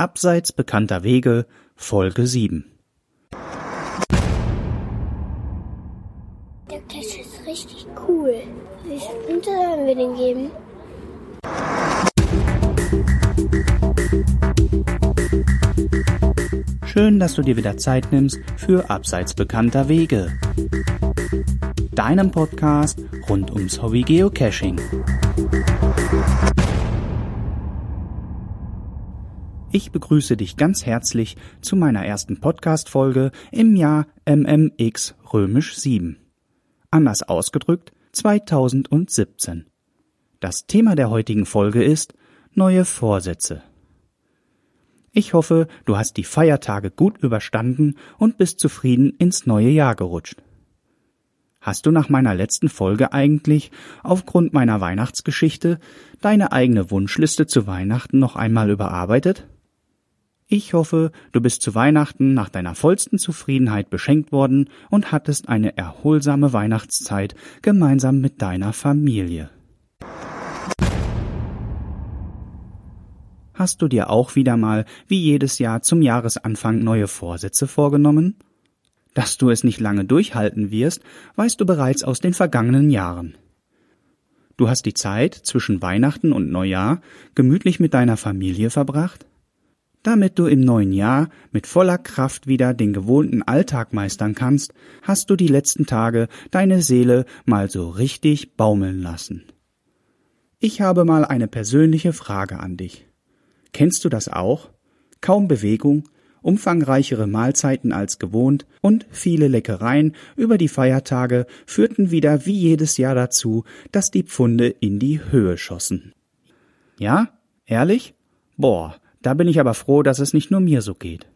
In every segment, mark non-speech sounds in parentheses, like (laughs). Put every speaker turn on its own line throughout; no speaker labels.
Abseits bekannter Wege, Folge 7.
Der Cache ist richtig cool. Wie viele Punkte sollen wir den geben?
Schön, dass du dir wieder Zeit nimmst für Abseits bekannter Wege. Deinem Podcast rund ums Hobby Geocaching. Ich begrüße dich ganz herzlich zu meiner ersten Podcast-Folge im Jahr MMX Römisch 7. Anders ausgedrückt 2017. Das Thema der heutigen Folge ist neue Vorsätze. Ich hoffe, du hast die Feiertage gut überstanden und bist zufrieden ins neue Jahr gerutscht. Hast du nach meiner letzten Folge eigentlich, aufgrund meiner Weihnachtsgeschichte, deine eigene Wunschliste zu Weihnachten noch einmal überarbeitet? Ich hoffe, du bist zu Weihnachten nach deiner vollsten Zufriedenheit beschenkt worden und hattest eine erholsame Weihnachtszeit gemeinsam mit deiner Familie. Hast du dir auch wieder mal, wie jedes Jahr zum Jahresanfang, neue Vorsätze vorgenommen? Dass du es nicht lange durchhalten wirst, weißt du bereits aus den vergangenen Jahren. Du hast die Zeit zwischen Weihnachten und Neujahr gemütlich mit deiner Familie verbracht? Damit du im neuen Jahr mit voller Kraft wieder den gewohnten Alltag meistern kannst, hast du die letzten Tage deine Seele mal so richtig baumeln lassen. Ich habe mal eine persönliche Frage an dich. Kennst du das auch? Kaum Bewegung, umfangreichere Mahlzeiten als gewohnt und viele Leckereien über die Feiertage führten wieder wie jedes Jahr dazu, dass die Pfunde in die Höhe schossen. Ja? Ehrlich? Boah, da bin ich aber froh, dass es nicht nur mir so geht.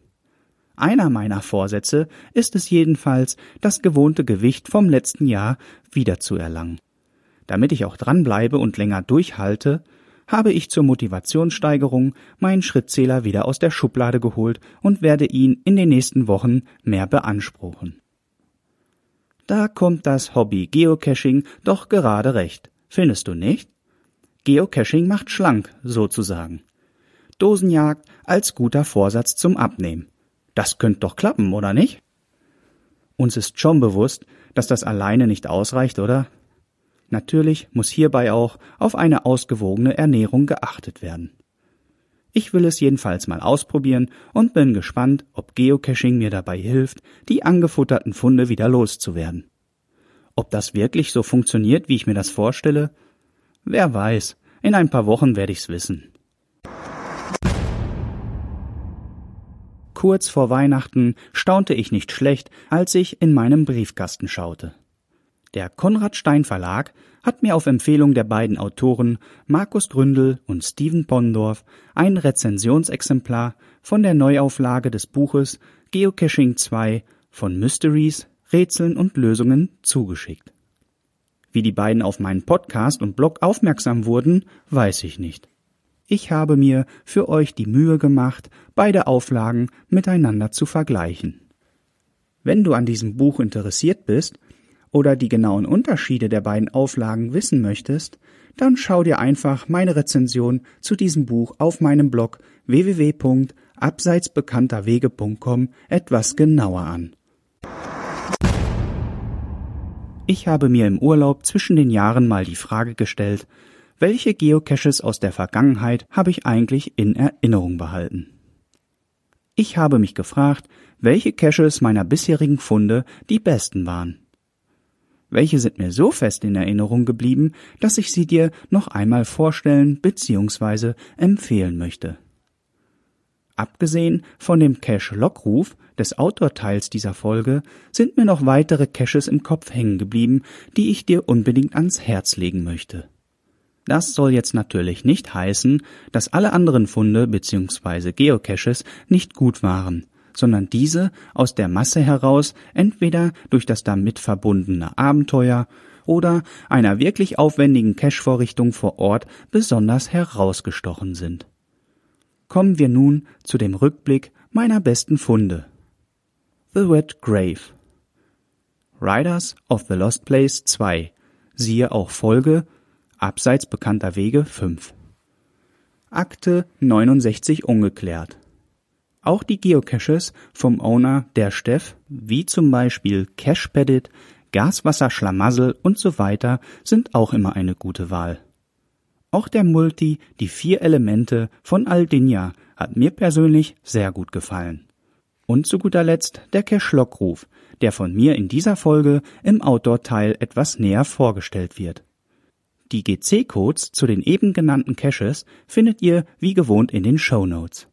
Einer meiner Vorsätze ist es jedenfalls, das gewohnte Gewicht vom letzten Jahr wiederzuerlangen. Damit ich auch dranbleibe und länger durchhalte, habe ich zur Motivationssteigerung meinen Schrittzähler wieder aus der Schublade geholt und werde ihn in den nächsten Wochen mehr beanspruchen. Da kommt das Hobby Geocaching doch gerade recht, findest du nicht? Geocaching macht schlank, sozusagen. Dosenjagd als guter Vorsatz zum Abnehmen. Das könnte doch klappen, oder nicht? Uns ist schon bewusst, dass das alleine nicht ausreicht, oder? Natürlich muss hierbei auch auf eine ausgewogene Ernährung geachtet werden. Ich will es jedenfalls mal ausprobieren und bin gespannt, ob Geocaching mir dabei hilft, die angefutterten Funde wieder loszuwerden. Ob das wirklich so funktioniert, wie ich mir das vorstelle? Wer weiß, in ein paar Wochen werde ich's wissen. Kurz vor Weihnachten staunte ich nicht schlecht, als ich in meinem Briefkasten schaute. Der Konrad Stein Verlag hat mir auf Empfehlung der beiden Autoren Markus Gründel und Steven Pondorf ein Rezensionsexemplar von der Neuauflage des Buches Geocaching 2 von Mysteries, Rätseln und Lösungen zugeschickt. Wie die beiden auf meinen Podcast und Blog aufmerksam wurden, weiß ich nicht. Ich habe mir für euch die Mühe gemacht, beide Auflagen miteinander zu vergleichen. Wenn du an diesem Buch interessiert bist oder die genauen Unterschiede der beiden Auflagen wissen möchtest, dann schau dir einfach meine Rezension zu diesem Buch auf meinem Blog www.abseitsbekannterwege.com etwas genauer an. Ich habe mir im Urlaub zwischen den Jahren mal die Frage gestellt, welche Geocaches aus der Vergangenheit habe ich eigentlich in Erinnerung behalten? Ich habe mich gefragt, welche Caches meiner bisherigen Funde die besten waren. Welche sind mir so fest in Erinnerung geblieben, dass ich sie dir noch einmal vorstellen bzw. empfehlen möchte. Abgesehen von dem Cache Lockruf des Outdoor-Teils dieser Folge sind mir noch weitere Caches im Kopf hängen geblieben, die ich dir unbedingt ans Herz legen möchte. Das soll jetzt natürlich nicht heißen, dass alle anderen Funde bzw. Geocaches nicht gut waren, sondern diese aus der Masse heraus entweder durch das damit verbundene Abenteuer oder einer wirklich aufwendigen Cache-Vorrichtung vor Ort besonders herausgestochen sind. Kommen wir nun zu dem Rückblick meiner besten Funde. The Wet Grave Riders of the Lost Place 2 siehe auch Folge Abseits bekannter Wege 5. Akte 69 ungeklärt. Auch die Geocaches vom Owner der Steff, wie zum Beispiel Cashpadit, Gaswasserschlamassel und so weiter, sind auch immer eine gute Wahl. Auch der Multi, die vier Elemente von Aldinja, hat mir persönlich sehr gut gefallen. Und zu guter Letzt der Cache Lockruf, der von mir in dieser Folge im Outdoor-Teil etwas näher vorgestellt wird. Die GC-Codes zu den eben genannten Caches findet ihr wie gewohnt in den Show Notes.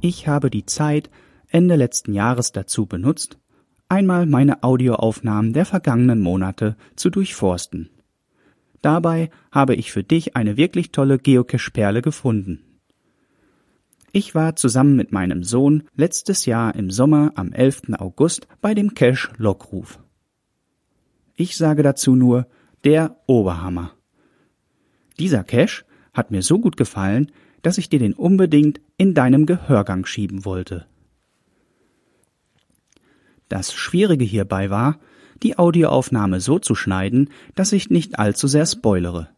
Ich habe die Zeit Ende letzten Jahres dazu benutzt, einmal meine Audioaufnahmen der vergangenen Monate zu durchforsten. Dabei habe ich für dich eine wirklich tolle Geocache-Perle gefunden. Ich war zusammen mit meinem Sohn letztes Jahr im Sommer am 11. August bei dem Cache Lockruf. Ich sage dazu nur der Oberhammer. Dieser Cache hat mir so gut gefallen, dass ich dir den unbedingt in deinem Gehörgang schieben wollte. Das Schwierige hierbei war, die Audioaufnahme so zu schneiden, dass ich nicht allzu sehr spoilere.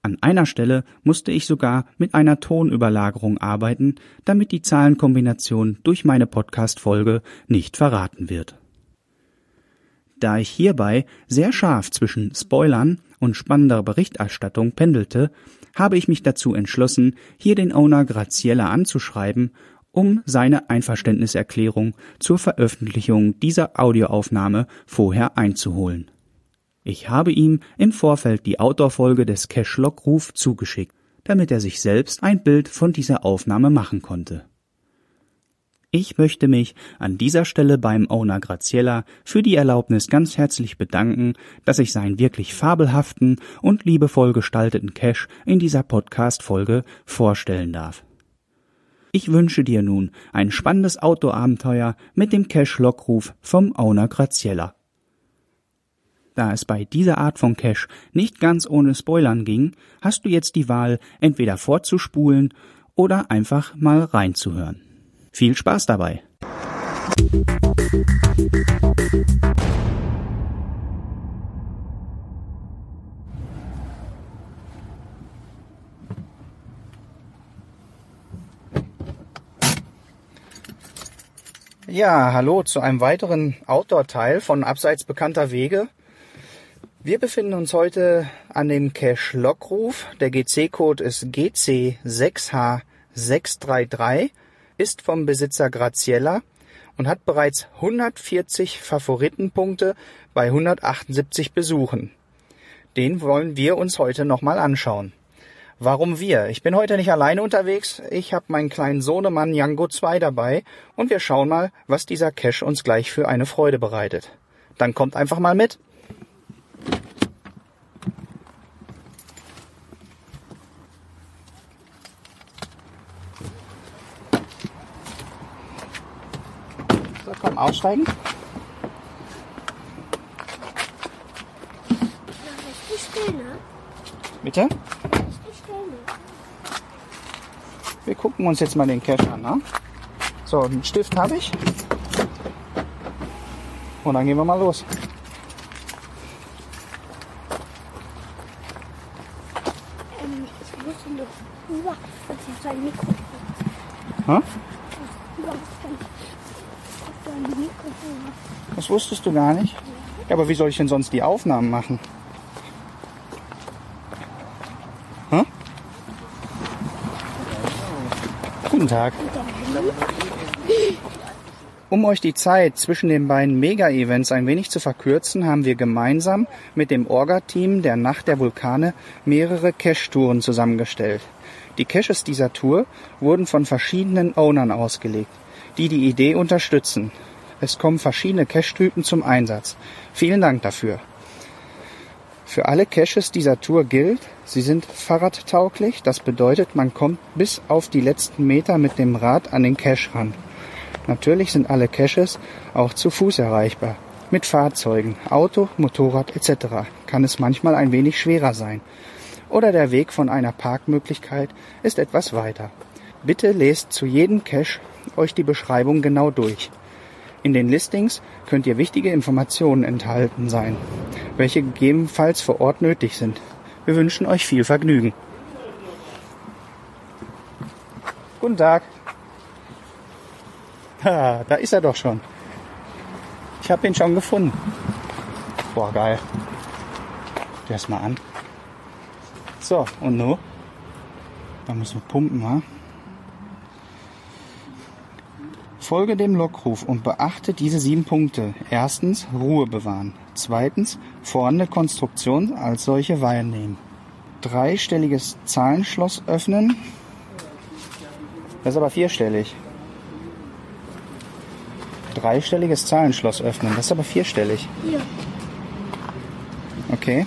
An einer Stelle musste ich sogar mit einer Tonüberlagerung arbeiten, damit die Zahlenkombination durch meine Podcast-Folge nicht verraten wird. Da ich hierbei sehr scharf zwischen Spoilern und spannender Berichterstattung pendelte, habe ich mich dazu entschlossen, hier den Owner Graziella anzuschreiben, um seine Einverständniserklärung zur Veröffentlichung dieser Audioaufnahme vorher einzuholen. Ich habe ihm im Vorfeld die Outdoor-Folge des Cash-Log-Ruf zugeschickt, damit er sich selbst ein Bild von dieser Aufnahme machen konnte. Ich möchte mich an dieser Stelle beim Owner Graziella für die Erlaubnis ganz herzlich bedanken, dass ich seinen wirklich fabelhaften und liebevoll gestalteten Cache in dieser Podcast-Folge vorstellen darf. Ich wünsche dir nun ein spannendes Outdoor-Abenteuer mit dem Cache-Lockruf vom Owner Graziella. Da es bei dieser Art von Cache nicht ganz ohne Spoilern ging, hast du jetzt die Wahl, entweder vorzuspulen oder einfach mal reinzuhören. Viel Spaß dabei! Ja, hallo zu einem weiteren Outdoor-Teil von Abseits bekannter Wege. Wir befinden uns heute an dem Cache Lockruf. Der GC-Code ist GC6H633, ist vom Besitzer Graziella und hat bereits 140 Favoritenpunkte bei 178 Besuchen. Den wollen wir uns heute nochmal anschauen. Warum wir? Ich bin heute nicht alleine unterwegs. Ich habe meinen kleinen Sohnemann Jango 2 dabei und wir schauen mal, was dieser Cache uns gleich für eine Freude bereitet. Dann kommt einfach mal mit. Komm, aussteigen. Bitte? Wir gucken uns jetzt mal den Cache an. Ne? So, einen Stift habe ich. Und dann gehen wir mal los.
Ähm, ich wusste noch über, dass ich so ein Mikrofon
Hä?
überhaupt nicht, dass du ein Mikrofon hast.
Das wusstest du gar nicht? Ja, aber wie soll ich denn sonst die Aufnahmen machen? Hä? Guten Tag. Um euch die Zeit zwischen den beiden Mega-Events ein wenig zu verkürzen, haben wir gemeinsam mit dem Orga-Team der Nacht der Vulkane mehrere Cache-Touren zusammengestellt. Die Caches dieser Tour wurden von verschiedenen Ownern ausgelegt, die die Idee unterstützen. Es kommen verschiedene Cache-Typen zum Einsatz. Vielen Dank dafür. Für alle Caches dieser Tour gilt, sie sind fahrradtauglich. Das bedeutet, man kommt bis auf die letzten Meter mit dem Rad an den Cache ran. Natürlich sind alle Caches auch zu Fuß erreichbar. Mit Fahrzeugen, Auto, Motorrad etc. kann es manchmal ein wenig schwerer sein. Oder der Weg von einer Parkmöglichkeit ist etwas weiter. Bitte lest zu jedem Cache euch die Beschreibung genau durch. In den Listings könnt ihr wichtige Informationen enthalten sein, welche gegebenenfalls vor Ort nötig sind. Wir wünschen euch viel Vergnügen. Guten Tag. Ha, da ist er doch schon. Ich habe ihn schon gefunden. Boah, geil. Der ist mal an. So, und nu? Da müssen wir pumpen, ha? Folge dem Lockruf und beachte diese sieben Punkte. Erstens, Ruhe bewahren. Zweitens, vorhandene Konstruktion als solche wahrnehmen. Dreistelliges Zahlenschloss öffnen. Das ist aber vierstellig. Dreistelliges Zahlenschloss öffnen. Das ist aber vierstellig.
Hier.
Okay.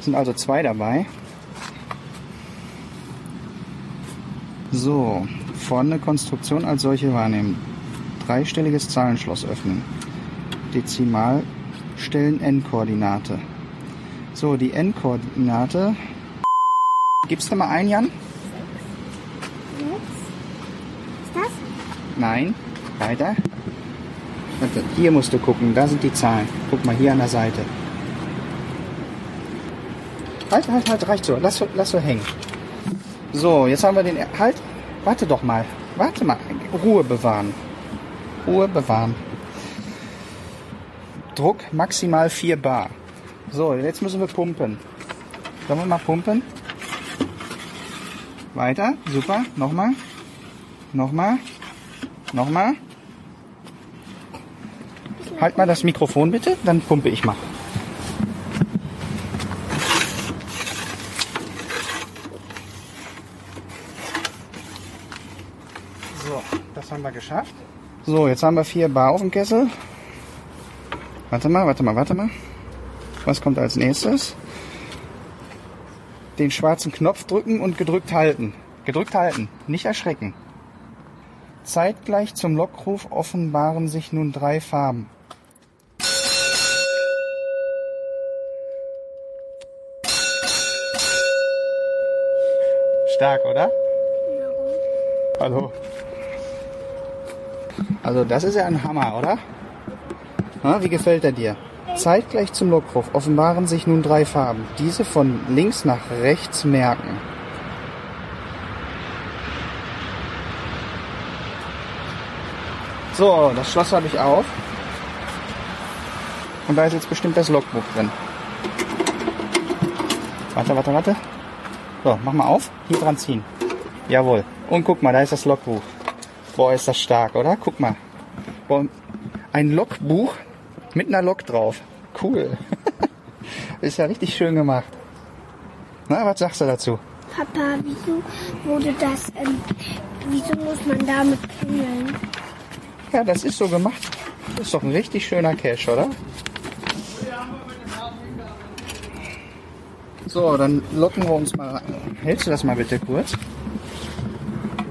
Sind also zwei dabei. So, vorne Konstruktion als solche wahrnehmen. Dreistelliges Zahlenschloss öffnen. Dezimalstellen N-Koordinate. So, die N-Koordinate. Gibst du mal ein, Jan?
Jetzt. Ist das?
Nein. Weiter. Warte, hier musst du gucken, da sind die Zahlen. Guck mal, hier an der Seite. Halt, halt, halt, reicht so. Lass, so- lass so hängen. So, jetzt haben wir den... Halt, warte doch mal. Warte mal. Ruhe bewahren. Ruhe bewahren. Druck maximal 4 Bar. So, jetzt müssen wir pumpen. Sollen wir mal pumpen? Weiter. Super. Nochmal. Nochmal. Nochmal. Halt mal das Mikrofon bitte, dann pumpe ich mal. So, das haben wir geschafft. So, jetzt haben wir vier Bar auf dem Kessel. Warte mal, warte mal, warte mal. Was kommt als nächstes? Den schwarzen Knopf drücken und gedrückt halten. Gedrückt halten, nicht erschrecken. Zeitgleich zum Lockruf offenbaren sich nun drei Farben. Stark, oder? Hallo. Also das ist ja ein Hammer, oder? Na, wie gefällt er dir? Zeitgleich zum Lockruf offenbaren sich nun drei Farben. Diese von links nach rechts merken. So, das Schloss habe ich auf. Und da ist jetzt bestimmt das Logbuch drin. Warte, warte, warte. So, mach mal auf. Hier dran ziehen. Jawohl. Und guck mal, da ist das Logbuch. Boah, ist das stark, oder? Guck mal. Boah, ein Logbuch mit einer Lok drauf. Cool. (laughs) ist ja richtig schön gemacht. Na, was sagst du dazu?
Papa, wieso wurde das, ähm, wieso muss man damit klingeln?
Ja, das ist so gemacht. Das ist doch ein richtig schöner Cache, oder? So, dann locken wir uns mal rein. Hältst du das mal bitte kurz?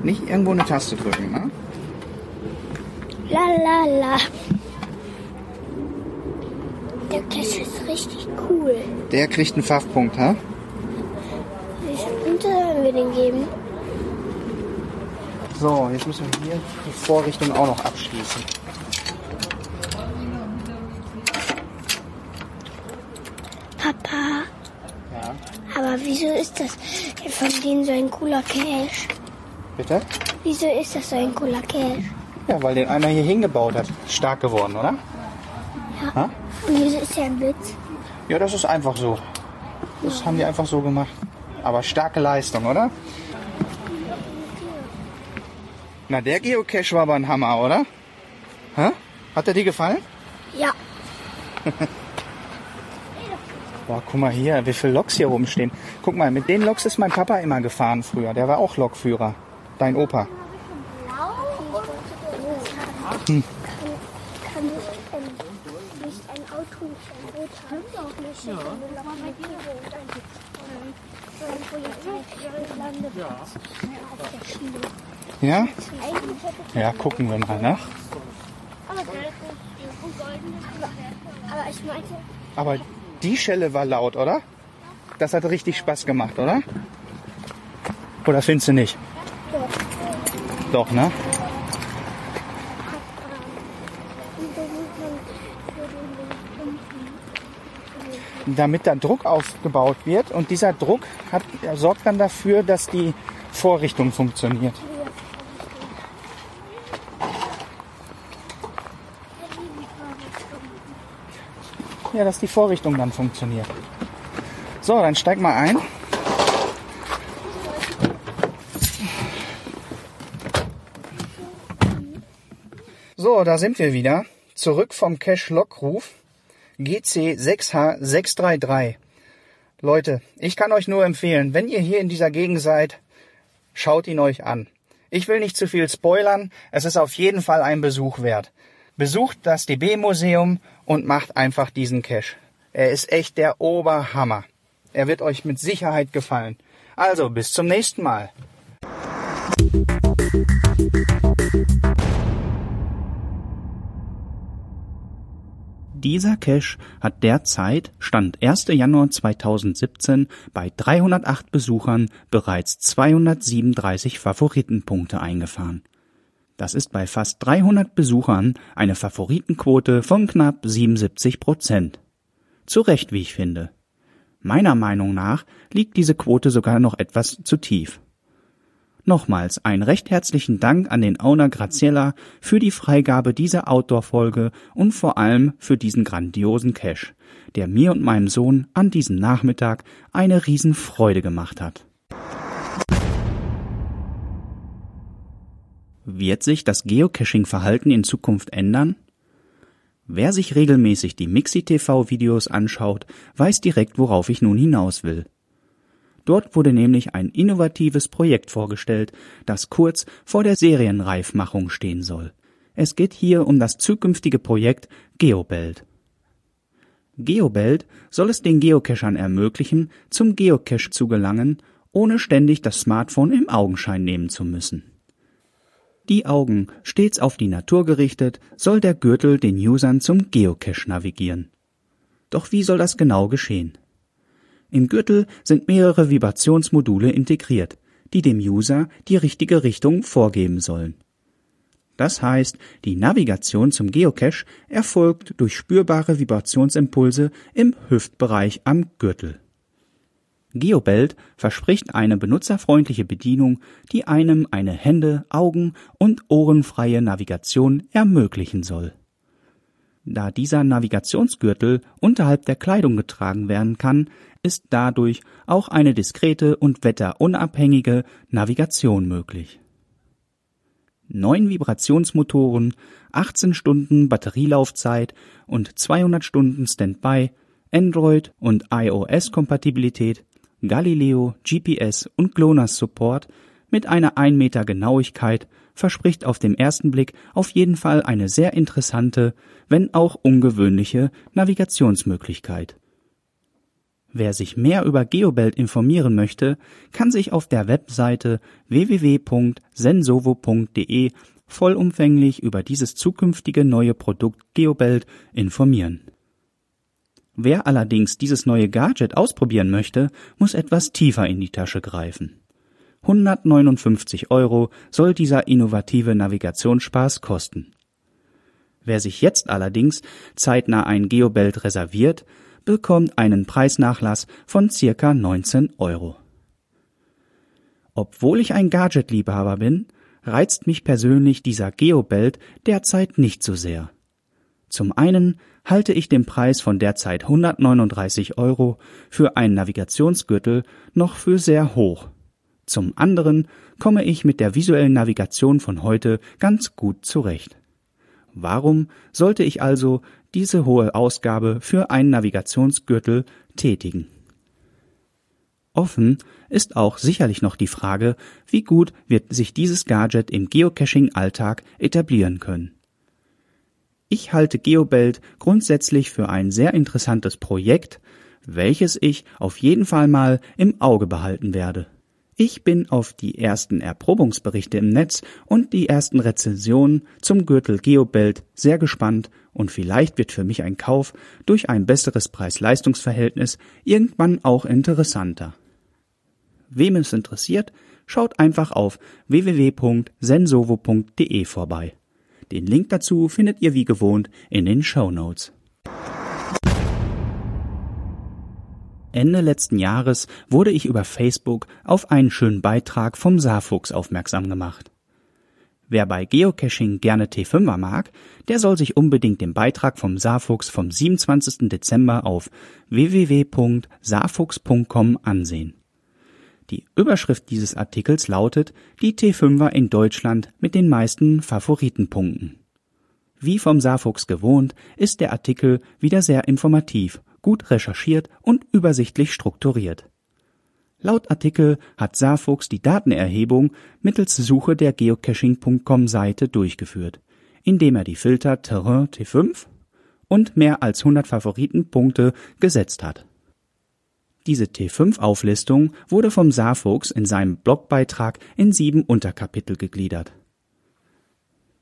Nicht irgendwo eine Taste drücken, ne?
La la la. Der Cache ist richtig cool.
Der kriegt einen Pfaffpunkt, ha?
Wie viele Punkte sollen wir den geben?
So, jetzt müssen wir hier die Vorrichtung auch noch abschließen.
Papa,
Ja.
aber wieso ist das von denen so ein cooler Cache?
Bitte?
Wieso ist das so ein cooler Cache?
Ja, weil den einer hier hingebaut hat. Stark geworden, oder?
Ja.
Ha?
Und wieso ist der ein Blitz?
Ja, das ist einfach so. Das haben die einfach so gemacht. Aber starke Leistung, oder? Na, der Geocache war aber ein Hammer, oder? Hä? Hat er dir gefallen?
Ja. (laughs)
Boah, guck mal hier, wie viele Loks hier rumstehen. Guck mal, mit den Loks ist mein Papa immer gefahren früher. Der war auch Lokführer. Dein Opa.
Hm. Ja.
Ja? Gucken wir mal nach.
Aber
die Schelle war laut, oder? Das hat richtig Spaß gemacht, oder? Oder findest du nicht?
Doch.
Ne? Damit da Druck aufgebaut wird und dieser Druck hat, sorgt dann dafür, dass die Vorrichtung funktioniert. Ja, dass die Vorrichtung dann funktioniert. So, dann steig mal ein. So, da sind wir wieder. Zurück vom Cache-Lockruf. GC6H633. Leute, ich kann euch nur empfehlen, wenn ihr hier in dieser Gegend seid, schaut ihn euch an. Ich will nicht zu viel spoilern, es ist auf jeden Fall ein Besuch wert. Besucht das DB-Museum und macht einfach diesen Cache. Er ist echt der Oberhammer. Er wird euch mit Sicherheit gefallen. Also, bis zum nächsten Mal. Dieser Cache hat derzeit, Stand 1. Januar 2017, bei 308 Besuchern bereits 237 Favoritenpunkte eingefahren. Das ist bei fast 300 Besuchern eine Favoritenquote von knapp 77 Prozent. Zu Recht, wie ich finde. Meiner Meinung nach liegt diese Quote sogar noch etwas zu tief. Nochmals einen recht herzlichen Dank an den Owner Graziella für die Freigabe dieser Outdoor-Folge und vor allem für diesen grandiosen Cache, der mir und meinem Sohn an diesem Nachmittag eine Riesenfreude gemacht hat. Wird sich das Geocaching-Verhalten in Zukunft ändern? Wer sich regelmäßig die Mixi TV Videos anschaut, weiß direkt, worauf ich nun hinaus will. Dort wurde nämlich ein innovatives Projekt vorgestellt, das kurz vor der Serienreifmachung stehen soll. Es geht hier um das zukünftige Projekt Geobelt. Geobelt soll es den Geocachern ermöglichen, zum Geocache zu gelangen, ohne ständig das Smartphone im Augenschein nehmen zu müssen. Die Augen stets auf die Natur gerichtet, soll der Gürtel den Usern zum Geocache navigieren. Doch wie soll das genau geschehen? Im Gürtel sind mehrere Vibrationsmodule integriert, die dem User die richtige Richtung vorgeben sollen. Das heißt, die Navigation zum Geocache erfolgt durch spürbare Vibrationsimpulse im Hüftbereich am Gürtel. Geobelt verspricht eine benutzerfreundliche Bedienung, die einem eine Hände-, Augen- und ohrenfreie Navigation ermöglichen soll. Da dieser Navigationsgürtel unterhalb der Kleidung getragen werden kann, ist dadurch auch eine diskrete und wetterunabhängige Navigation möglich. Neun Vibrationsmotoren, 18 Stunden Batterielaufzeit und 200 Stunden Standby, Android und iOS-Kompatibilität, Galileo, GPS und GLONASS-Support mit einer 1 Meter Genauigkeit verspricht auf den ersten Blick auf jeden Fall eine sehr interessante, wenn auch ungewöhnliche Navigationsmöglichkeit. Wer sich mehr über Geobelt informieren möchte, kann sich auf der Webseite www.sensovo.de vollumfänglich über dieses zukünftige neue Produkt Geobelt informieren. Wer allerdings dieses neue Gadget ausprobieren möchte, muss etwas tiefer in die Tasche greifen. 159 Euro soll dieser innovative Navigationsspaß kosten. Wer sich jetzt allerdings zeitnah ein Geobelt reserviert, bekommt einen Preisnachlass von circa 19 Euro. Obwohl ich ein Gadget-Liebhaber bin, reizt mich persönlich dieser Geobelt derzeit nicht so sehr. Zum einen halte ich den Preis von derzeit 139 Euro für einen Navigationsgürtel noch für sehr hoch. Zum anderen komme ich mit der visuellen Navigation von heute ganz gut zurecht. Warum sollte ich also diese hohe Ausgabe für einen Navigationsgürtel tätigen? Offen ist auch sicherlich noch die Frage, wie gut wird sich dieses Gadget im Geocaching-Alltag etablieren können. Ich halte Geobelt grundsätzlich für ein sehr interessantes Projekt, welches ich auf jeden Fall mal im Auge behalten werde. Ich bin auf die ersten Erprobungsberichte im Netz und die ersten Rezensionen zum Gürtel Geobelt sehr gespannt und vielleicht wird für mich ein Kauf durch ein besseres Preis-Leistungs-Verhältnis irgendwann auch interessanter. Wem es interessiert, schaut einfach auf www.sensovo.de vorbei. Den Link dazu findet ihr wie gewohnt in den Show Notes. Ende letzten Jahres wurde ich über Facebook auf einen schönen Beitrag vom Saarfuchs aufmerksam gemacht. Wer bei Geocaching gerne T5er mag, der soll sich unbedingt den Beitrag vom Saarfuchs vom 27. Dezember auf www.saarfuchs.com ansehen. Die Überschrift dieses Artikels lautet Die T5er in Deutschland mit den meisten Favoritenpunkten. Wie vom Saarfuchs gewohnt, ist der Artikel wieder sehr informativ, gut recherchiert und übersichtlich strukturiert. Laut Artikel hat Saarfuchs die Datenerhebung mittels Suche der geocaching.com Seite durchgeführt, indem er die Filter Terrain T5 und mehr als 100 Favoritenpunkte gesetzt hat. Diese T5-Auflistung wurde vom Saarfuchs in seinem Blogbeitrag in sieben Unterkapitel gegliedert.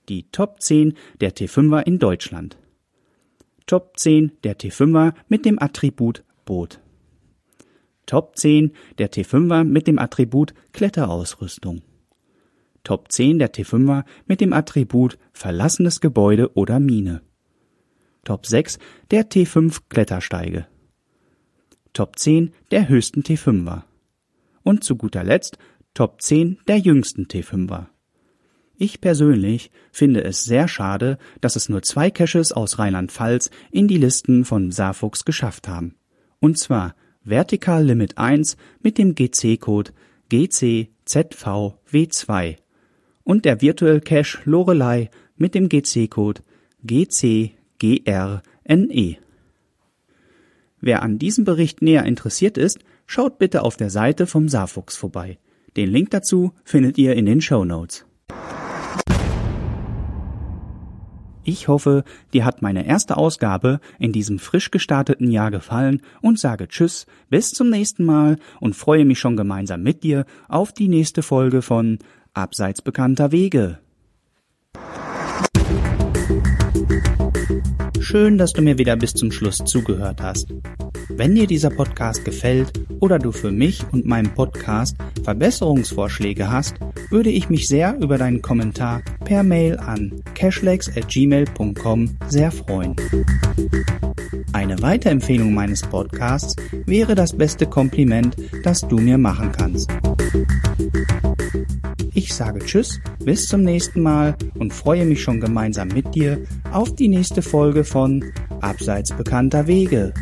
Die Top 10 der T5er in Deutschland. Top 10 der T5er mit dem Attribut Boot. Top 10 der T5er mit dem Attribut Kletterausrüstung. Top 10 der T5er mit dem Attribut verlassenes Gebäude oder Mine. Top 6 der T5 Klettersteige. Top 10 der höchsten T5er. Und zu guter Letzt Top 10 der jüngsten T5er. Ich persönlich finde es sehr schade, dass es nur zwei Caches aus Rheinland-Pfalz in die Listen von Saarfuchs geschafft haben. Und zwar Vertical Limit 1 mit dem GC-Code GCZVW2 und der Virtual Cache Lorelei mit dem GC-Code GCGRNE. Wer an diesem Bericht näher interessiert ist, schaut bitte auf der Seite vom Saarfuchs vorbei. Den Link dazu findet ihr in den Show Notes. Ich hoffe, dir hat meine erste Ausgabe in diesem frisch gestarteten Jahr gefallen und sage Tschüss, bis zum nächsten Mal und freue mich schon gemeinsam mit dir auf die nächste Folge von Abseits bekannter Wege. Schön, dass du mir wieder bis zum Schluss zugehört hast. Wenn dir dieser Podcast gefällt oder du für mich und meinen Podcast Verbesserungsvorschläge hast, würde ich mich sehr über deinen Kommentar per Mail an cashlegs@gmail.com sehr freuen. Eine Weiterempfehlung meines Podcasts wäre das beste Kompliment, das du mir machen kannst. Ich sage Tschüss, bis zum nächsten Mal und freue mich schon gemeinsam mit dir auf die nächste Folge von Abseits bekannter Wege.